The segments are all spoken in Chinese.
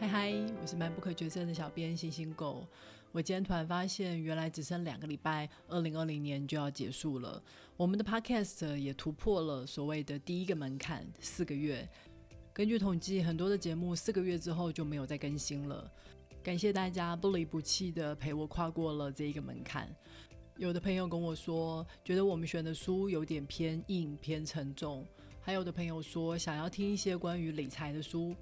嗨嗨，我是蛮不可决胜的小编星星狗。我今天突然发现，原来只剩两个礼拜，二零二零年就要结束了。我们的 Podcast 也突破了所谓的第一个门槛——四个月。根据统计，很多的节目四个月之后就没有再更新了。感谢大家不离不弃的陪我跨过了这一个门槛。有的朋友跟我说，觉得我们选的书有点偏硬、偏沉重；还有的朋友说，想要听一些关于理财的书。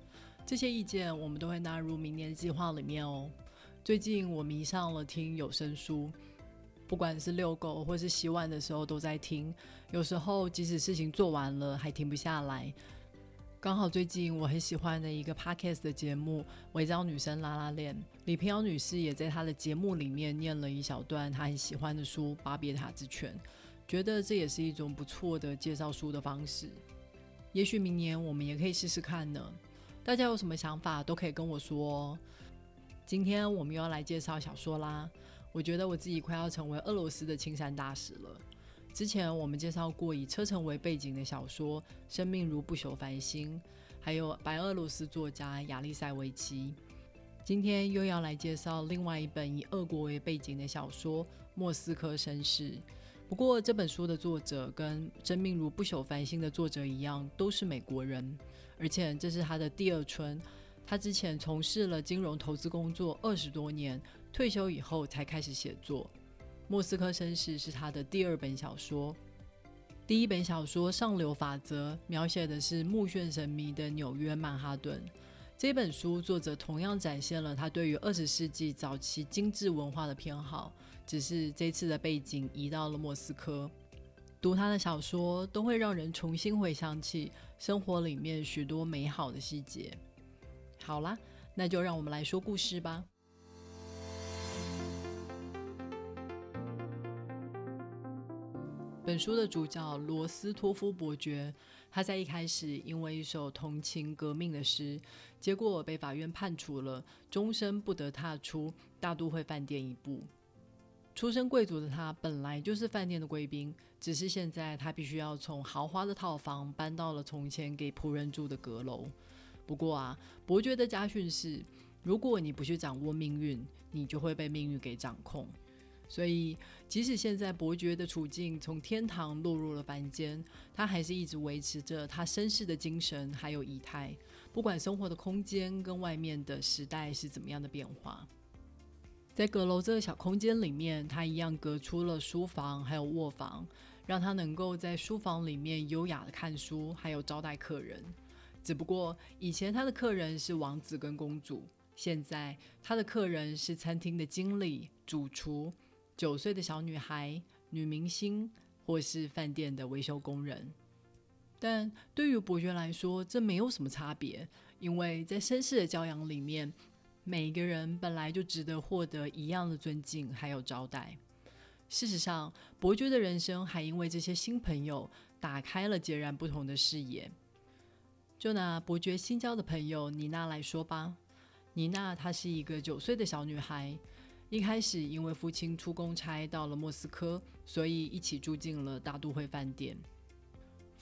这些意见我们都会纳入明年计划里面哦。最近我迷上了听有声书，不管是遛狗或是洗碗的时候都在听。有时候即使事情做完了还停不下来。刚好最近我很喜欢的一个 podcast 的节目《伪装女生拉拉链》，李平遥女士也在她的节目里面念了一小段她很喜欢的书《巴别塔之犬》，觉得这也是一种不错的介绍书的方式。也许明年我们也可以试试看呢。大家有什么想法都可以跟我说。今天我们又要来介绍小说啦。我觉得我自己快要成为俄罗斯的青山大使了。之前我们介绍过以车臣为背景的小说《生命如不朽繁星》，还有白俄罗斯作家亚历塞维奇。今天又要来介绍另外一本以俄国为背景的小说《莫斯科绅士》。不过这本书的作者跟《生命如不朽繁星》的作者一样，都是美国人，而且这是他的第二春。他之前从事了金融投资工作二十多年，退休以后才开始写作。《莫斯科绅士》是他的第二本小说。第一本小说《上流法则》描写的是目眩神迷的纽约曼哈顿。这本书作者同样展现了他对于二十世纪早期精致文化的偏好，只是这次的背景移到了莫斯科。读他的小说都会让人重新回想起生活里面许多美好的细节。好啦，那就让我们来说故事吧。本书的主角罗斯托夫伯爵，他在一开始因为一首同情革命的诗，结果被法院判处了终身不得踏出大都会饭店一步。出身贵族的他本来就是饭店的贵宾，只是现在他必须要从豪华的套房搬到了从前给仆人住的阁楼。不过啊，伯爵的家训是：如果你不去掌握命运，你就会被命运给掌控。所以，即使现在伯爵的处境从天堂落入了凡间，他还是一直维持着他绅士的精神还有仪态。不管生活的空间跟外面的时代是怎么样的变化，在阁楼这个小空间里面，他一样隔出了书房还有卧房，让他能够在书房里面优雅的看书，还有招待客人。只不过以前他的客人是王子跟公主，现在他的客人是餐厅的经理、主厨。九岁的小女孩、女明星，或是饭店的维修工人，但对于伯爵来说，这没有什么差别，因为在绅士的教养里面，每个人本来就值得获得一样的尊敬，还有招待。事实上，伯爵的人生还因为这些新朋友打开了截然不同的视野。就拿伯爵新交的朋友妮娜来说吧，妮娜她是一个九岁的小女孩。一开始，因为父亲出公差到了莫斯科，所以一起住进了大都会饭店。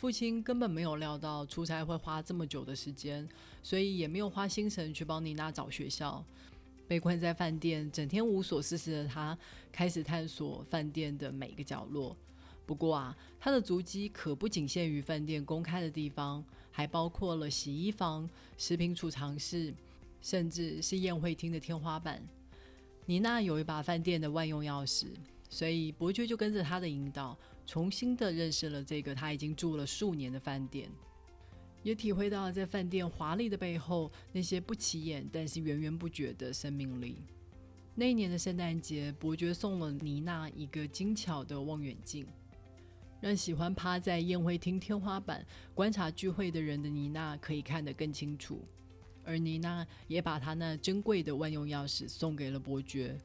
父亲根本没有料到出差会花这么久的时间，所以也没有花心神去帮妮娜找学校。被困在饭店，整天无所事事的他，开始探索饭店的每个角落。不过啊，他的足迹可不仅限于饭店公开的地方，还包括了洗衣房、食品储藏室，甚至是宴会厅的天花板。妮娜有一把饭店的万用钥匙，所以伯爵就跟着他的引导，重新的认识了这个他已经住了数年的饭店，也体会到在饭店华丽的背后那些不起眼但是源源不绝的生命力。那一年的圣诞节，伯爵送了妮娜一个精巧的望远镜，让喜欢趴在宴会厅天花板观察聚会的人的妮娜可以看得更清楚。而妮娜也把她那珍贵的万用钥匙送给了伯爵，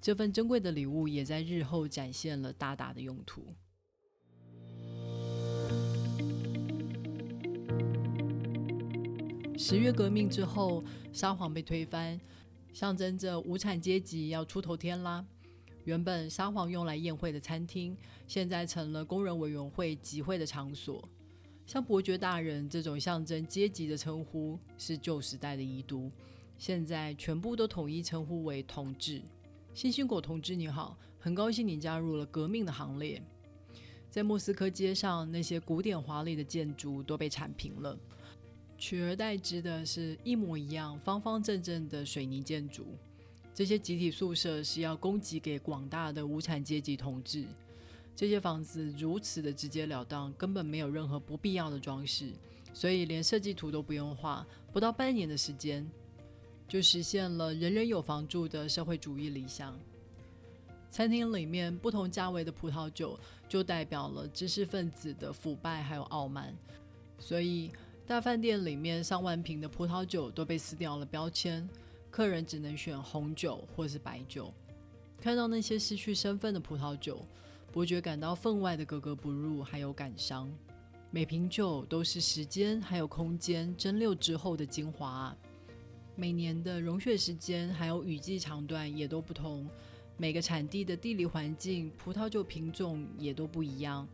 这份珍贵的礼物也在日后展现了大大的用途。十月革命之后，沙皇被推翻，象征着无产阶级要出头天啦。原本沙皇用来宴会的餐厅，现在成了工人委员会集会的场所。像伯爵大人这种象征阶级的称呼是旧时代的遗毒，现在全部都统一称呼为同志。星星果同志你好，很高兴你加入了革命的行列。在莫斯科街上，那些古典华丽的建筑都被铲平了，取而代之的是一模一样方方正正的水泥建筑。这些集体宿舍是要供给给广大的无产阶级同志。这些房子如此的直截了当，根本没有任何不必要的装饰，所以连设计图都不用画，不到半年的时间，就实现了人人有房住的社会主义理想。餐厅里面不同价位的葡萄酒，就代表了知识分子的腐败还有傲慢。所以大饭店里面上万瓶的葡萄酒都被撕掉了标签，客人只能选红酒或是白酒。看到那些失去身份的葡萄酒，伯爵感到分外的格格不入，还有感伤。每瓶酒都是时间还有空间蒸馏之后的精华，每年的融雪时间还有雨季长短也都不同。每个产地的地理环境、葡萄酒品种也都不一样，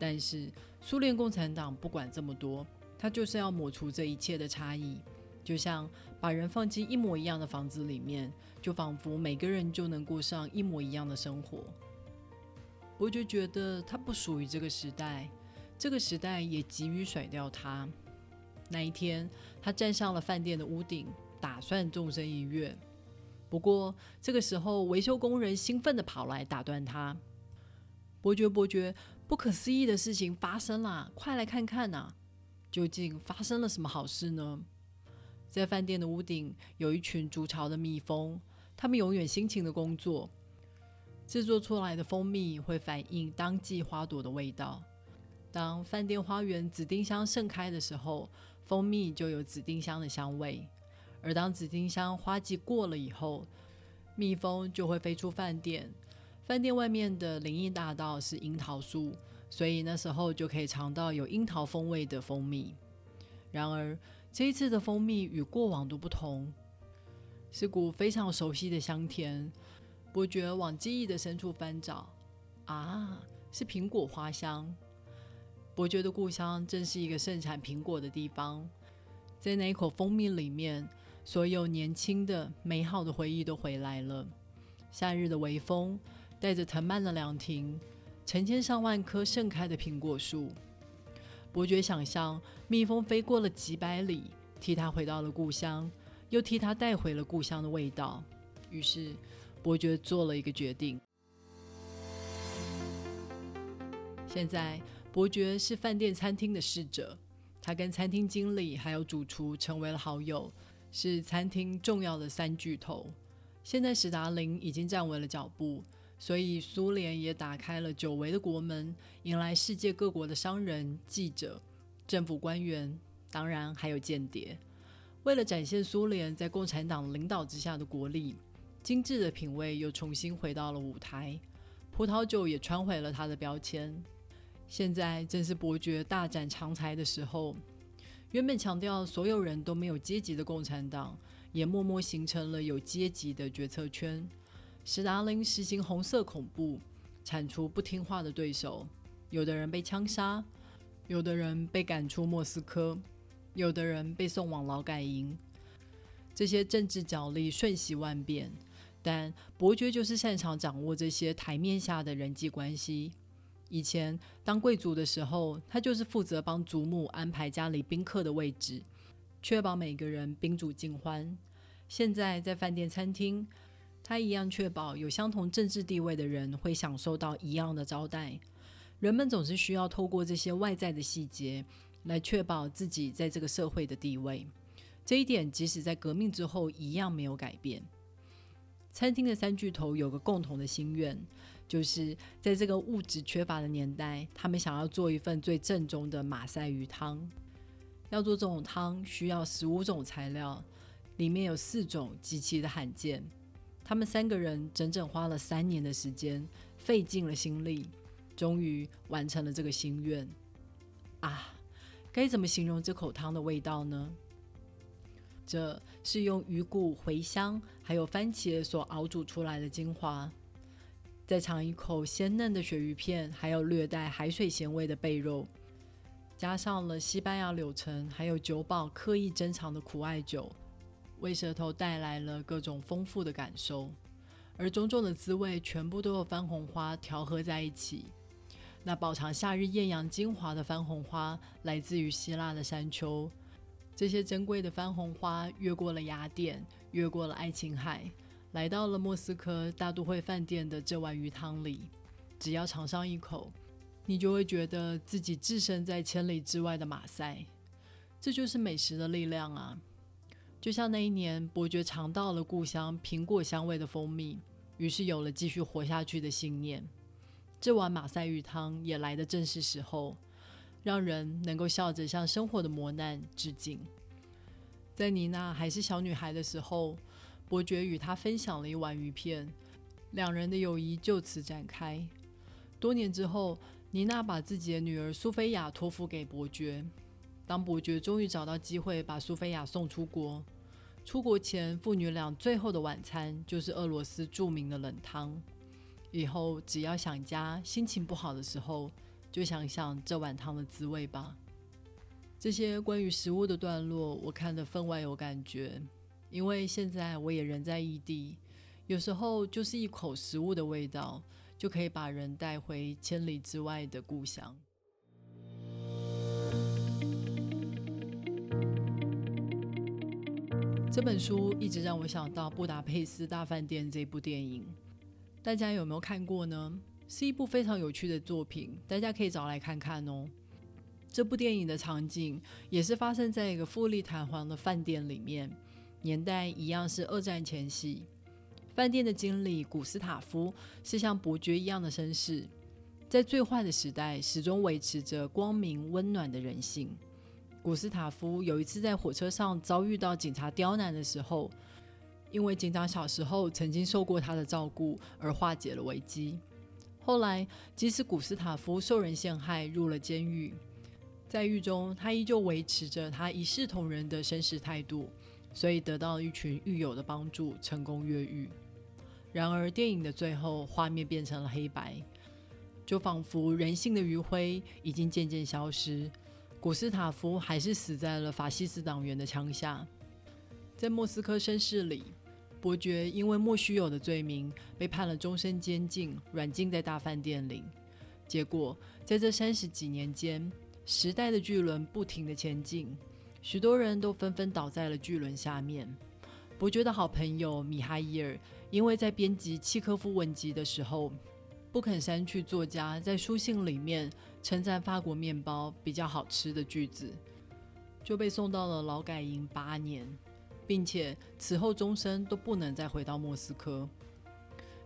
但是苏联共产党不管这么多，他就是要抹除这一切的差异，就像把人放进一模一样的房子里面，就仿佛每个人就能过上一模一样的生活。我就觉得他不属于这个时代，这个时代也急于甩掉他。那一天，他站上了饭店的屋顶，打算纵身一跃。不过，这个时候，维修工人兴奋地跑来打断他。伯爵，伯爵，不可思议的事情发生了，快来看看呐！究竟发生了什么好事呢？在饭店的屋顶，有一群筑巢的蜜蜂，它们永远辛勤的工作，制作出来的蜂蜜会反映当季花朵的味道。当饭店花园紫丁香盛开的时候，蜂蜜就有紫丁香的香味。而当紫丁香花季过了以后，蜜蜂就会飞出饭店。饭店外面的林荫大道是樱桃树，所以那时候就可以尝到有樱桃风味的蜂蜜。然而这一次的蜂蜜与过往都不同，是股非常熟悉的香甜。伯爵往记忆的深处翻找，啊，是苹果花香。伯爵的故乡正是一个盛产苹果的地方，在那一口蜂蜜里面。所有年轻的、美好的回忆都回来了。夏日的微风带着藤蔓的凉亭，成千上万棵盛开的苹果树。伯爵想象蜜蜂飞过了几百里，替他回到了故乡，又替他带回了故乡的味道。于是，伯爵做了一个决定。现在，伯爵是饭店餐厅的侍者，他跟餐厅经理还有主厨成为了好友。是餐厅重要的三巨头。现在史达林已经站稳了脚步，所以苏联也打开了久违的国门，迎来世界各国的商人、记者、政府官员，当然还有间谍。为了展现苏联在共产党领导之下的国力，精致的品味又重新回到了舞台。葡萄酒也穿回了它的标签。现在正是伯爵大展长才的时候。原本强调所有人都没有阶级的共产党，也默默形成了有阶级的决策圈。史达林实行红色恐怖，铲除不听话的对手，有的人被枪杀，有的人被赶出莫斯科，有的人被送往劳改营。这些政治角力瞬息万变，但伯爵就是擅长掌握这些台面下的人际关系。以前当贵族的时候，他就是负责帮祖母安排家里宾客的位置，确保每个人宾主尽欢。现在在饭店餐厅，他一样确保有相同政治地位的人会享受到一样的招待。人们总是需要透过这些外在的细节来确保自己在这个社会的地位。这一点即使在革命之后一样没有改变。餐厅的三巨头有个共同的心愿。就是在这个物质缺乏的年代，他们想要做一份最正宗的马赛鱼汤。要做这种汤，需要十五种材料，里面有四种极其的罕见。他们三个人整整花了三年的时间，费尽了心力，终于完成了这个心愿。啊，该怎么形容这口汤的味道呢？这是用鱼骨、茴香还有番茄所熬煮出来的精华。再尝一口鲜嫩的鳕鱼片，还有略带海水咸味的贝肉，加上了西班牙柳橙，还有酒保刻意珍藏的苦艾酒，为舌头带来了各种丰富的感受，而种种的滋味全部都有番红花调和在一起。那饱尝夏日艳阳精华的番红花，来自于希腊的山丘。这些珍贵的番红花越过了雅典，越过了爱琴海，来到了莫斯科大都会饭店的这碗鱼汤里。只要尝上一口，你就会觉得自己置身在千里之外的马赛。这就是美食的力量啊！就像那一年，伯爵尝到了故乡苹果香味的蜂蜜，于是有了继续活下去的信念。这碗马赛鱼汤也来的正是时候，让人能够笑着向生活的磨难致敬。在妮娜还是小女孩的时候，伯爵与她分享了一碗鱼片，两人的友谊就此展开。多年之后，妮娜把自己的女儿苏菲亚托付给伯爵。当伯爵终于找到机会把苏菲亚送出国，出国前父女俩最后的晚餐就是俄罗斯著名的冷汤。以后只要想家、心情不好的时候，就想想这碗汤的滋味吧。这些关于食物的段落，我看得分外有感觉，因为现在我也人在异地，有时候就是一口食物的味道，就可以把人带回千里之外的故乡。这本书一直让我想到《布达佩斯大饭店》这部电影，大家有没有看过呢？是一部非常有趣的作品，大家可以找来看看哦。这部电影的场景也是发生在一个富丽堂皇的饭店里面，年代一样是二战前夕。饭店的经理古斯塔夫是像伯爵一样的绅士，在最坏的时代始终维持着光明温暖的人性。古斯塔夫有一次在火车上遭遇到警察刁难的时候，因为警长小时候曾经受过他的照顾而化解了危机。后来，即使古斯塔夫受人陷害入了监狱，在狱中他依旧维持着他一视同仁的绅士态度，所以得到一群狱友的帮助，成功越狱。然而，电影的最后画面变成了黑白，就仿佛人性的余晖已经渐渐消失。古斯塔夫还是死在了法西斯党员的枪下。在莫斯科绅士里，伯爵因为莫须有的罪名被判了终身监禁，软禁在大饭店里。结果，在这三十几年间，时代的巨轮不停的前进，许多人都纷纷倒在了巨轮下面。伯爵的好朋友米哈伊尔，因为在编辑契科夫文集的时候，不肯删去作家在书信里面。称赞法国面包比较好吃的句子，就被送到了劳改营八年，并且此后终身都不能再回到莫斯科。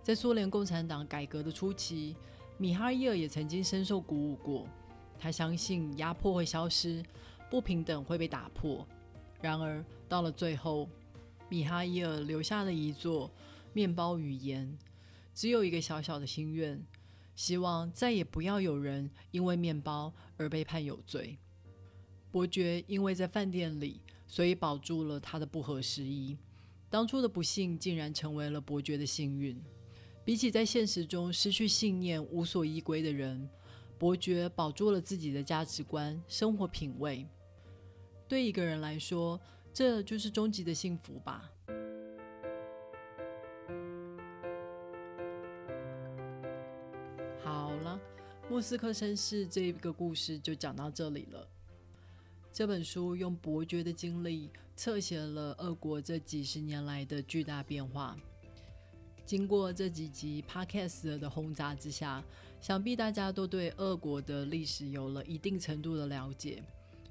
在苏联共产党改革的初期，米哈伊尔也曾经深受鼓舞过。他相信压迫会消失，不平等会被打破。然而到了最后，米哈伊尔留下的遗作《面包与盐》，只有一个小小的心愿。希望再也不要有人因为面包而被判有罪。伯爵因为在饭店里，所以保住了他的不合时宜。当初的不幸竟然成为了伯爵的幸运。比起在现实中失去信念、无所依归的人，伯爵保住了自己的价值观、生活品味。对一个人来说，这就是终极的幸福吧。莫斯科绅士这个故事就讲到这里了。这本书用伯爵的经历侧写了俄国这几十年来的巨大变化。经过这几集 Podcast 的轰炸之下，想必大家都对俄国的历史有了一定程度的了解。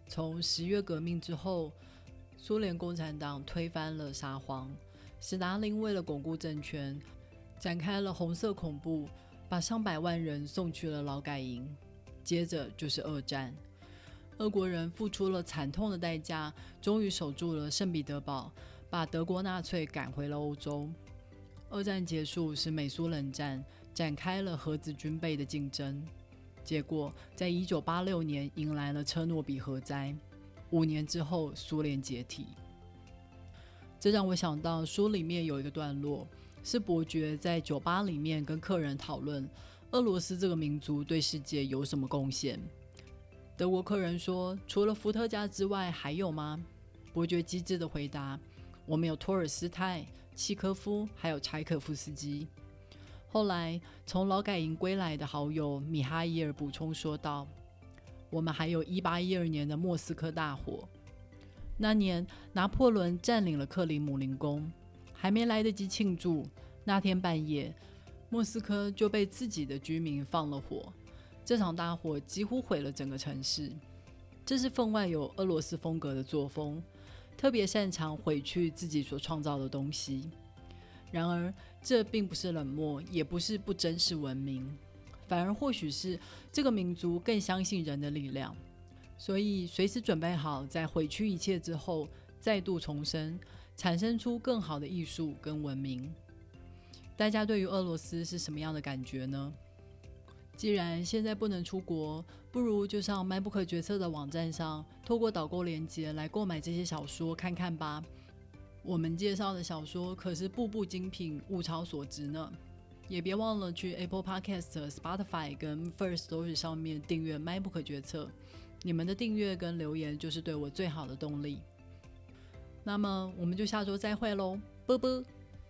从十月革命之后，苏联共产党推翻了沙皇，斯大林为了巩固政权，展开了红色恐怖。把上百万人送去了劳改营，接着就是二战，俄国人付出了惨痛的代价，终于守住了圣彼得堡，把德国纳粹赶回了欧洲。二战结束，是美苏冷战展开了核子军备的竞争，结果在一九八六年迎来了车诺比核灾，五年之后苏联解体。这让我想到书里面有一个段落。是伯爵在酒吧里面跟客人讨论俄罗斯这个民族对世界有什么贡献。德国客人说：“除了伏特加之外，还有吗？”伯爵机智的回答：“我们有托尔斯泰、契科夫，还有柴可夫斯基。后来从劳改营归来的好友米哈伊尔补充说道：“我们还有一八一二年的莫斯科大火。那年拿破仑占领了克里姆林宫，还没来得及庆祝，那天半夜，莫斯科就被自己的居民放了火。这场大火几乎毁了整个城市。这是分外有俄罗斯风格的作风，特别擅长毁去自己所创造的东西。然而。”这并不是冷漠，也不是不珍视文明，反而或许是这个民族更相信人的力量，所以随时准备好在毁去一切之后再度重生，产生出更好的艺术跟文明。大家对于俄罗斯是什么样的感觉呢？既然现在不能出国，不如就上 MyBook 决策的网站上，透过导购链接来购买这些小说看看吧。我们介绍的小说可是步步精品，物超所值呢。也别忘了去 Apple Podcast、Spotify 跟 First Story 上面订阅《MyBook 决策》，你们的订阅跟留言就是对我最好的动力。那么，我们就下周再会喽，啵啵。